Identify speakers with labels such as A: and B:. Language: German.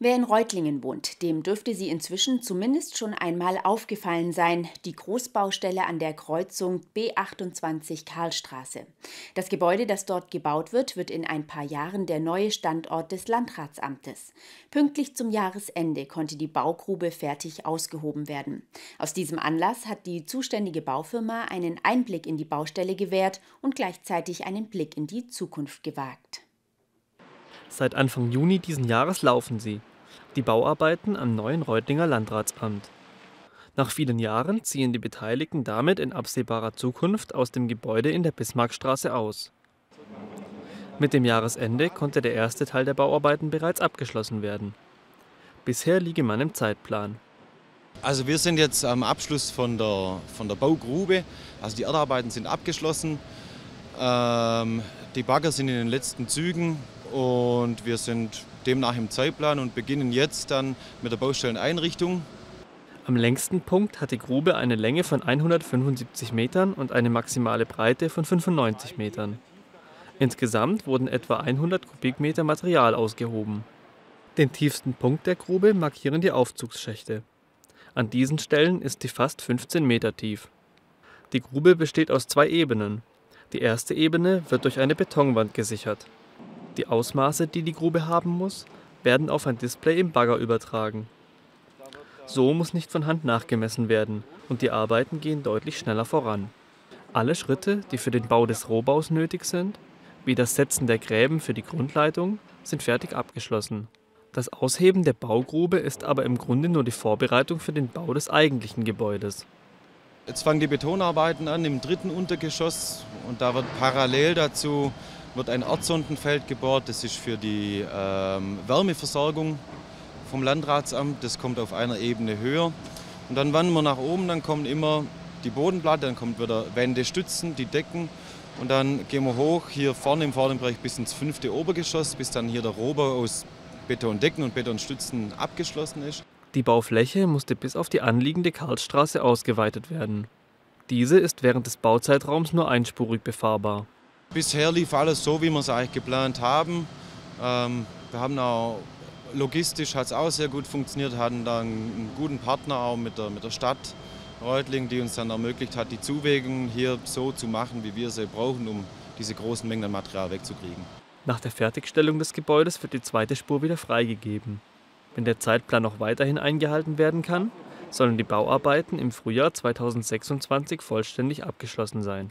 A: Wer in Reutlingen wohnt, dem dürfte sie inzwischen zumindest schon einmal aufgefallen sein, die Großbaustelle an der Kreuzung B28 Karlstraße. Das Gebäude, das dort gebaut wird, wird in ein paar Jahren der neue Standort des Landratsamtes. Pünktlich zum Jahresende konnte die Baugrube fertig ausgehoben werden. Aus diesem Anlass hat die zuständige Baufirma einen Einblick in die Baustelle gewährt und gleichzeitig einen Blick in die Zukunft gewagt.
B: Seit Anfang Juni diesen Jahres laufen sie. Die Bauarbeiten am neuen Reutlinger Landratsamt. Nach vielen Jahren ziehen die Beteiligten damit in absehbarer Zukunft aus dem Gebäude in der Bismarckstraße aus. Mit dem Jahresende konnte der erste Teil der Bauarbeiten bereits abgeschlossen werden. Bisher liege man im Zeitplan.
C: Also wir sind jetzt am Abschluss von der, von der Baugrube. Also die Erdarbeiten sind abgeschlossen. Ähm, die Bagger sind in den letzten Zügen und wir sind demnach im Zeitplan und beginnen jetzt dann mit der Baustelleneinrichtung.
B: Am längsten Punkt hat die Grube eine Länge von 175 Metern und eine maximale Breite von 95 Metern. Insgesamt wurden etwa 100 Kubikmeter Material ausgehoben. Den tiefsten Punkt der Grube markieren die Aufzugsschächte. An diesen Stellen ist sie fast 15 Meter tief. Die Grube besteht aus zwei Ebenen. Die erste Ebene wird durch eine Betonwand gesichert. Die Ausmaße, die die Grube haben muss, werden auf ein Display im Bagger übertragen. So muss nicht von Hand nachgemessen werden und die Arbeiten gehen deutlich schneller voran. Alle Schritte, die für den Bau des Rohbaus nötig sind, wie das Setzen der Gräben für die Grundleitung, sind fertig abgeschlossen. Das Ausheben der Baugrube ist aber im Grunde nur die Vorbereitung für den Bau des eigentlichen Gebäudes.
C: Jetzt fangen die Betonarbeiten an im dritten Untergeschoss und da wird parallel dazu wird ein Erdsondenfeld gebohrt. Das ist für die ähm, Wärmeversorgung vom Landratsamt. Das kommt auf einer Ebene höher. Und dann wandern wir nach oben, dann kommt immer die Bodenplatte, dann kommt wieder Wände, Stützen, die Decken. Und dann gehen wir hoch, hier vorne im vorderen Bereich bis ins fünfte Obergeschoss, bis dann hier der Rohbau aus Betondecken und Betonstützen abgeschlossen ist.
B: Die Baufläche musste bis auf die anliegende Karlstraße ausgeweitet werden. Diese ist während des Bauzeitraums nur einspurig befahrbar.
C: Bisher lief alles so, wie wir es eigentlich geplant haben. Ähm, wir haben auch logistisch hat es auch sehr gut funktioniert, hatten da einen guten Partner auch mit der, mit der Stadt Reutling, die uns dann ermöglicht hat, die Zuwägungen hier so zu machen, wie wir sie brauchen, um diese großen Mengen an Material wegzukriegen.
B: Nach der Fertigstellung des Gebäudes wird die zweite Spur wieder freigegeben. Wenn der Zeitplan noch weiterhin eingehalten werden kann, sollen die Bauarbeiten im Frühjahr 2026 vollständig abgeschlossen sein.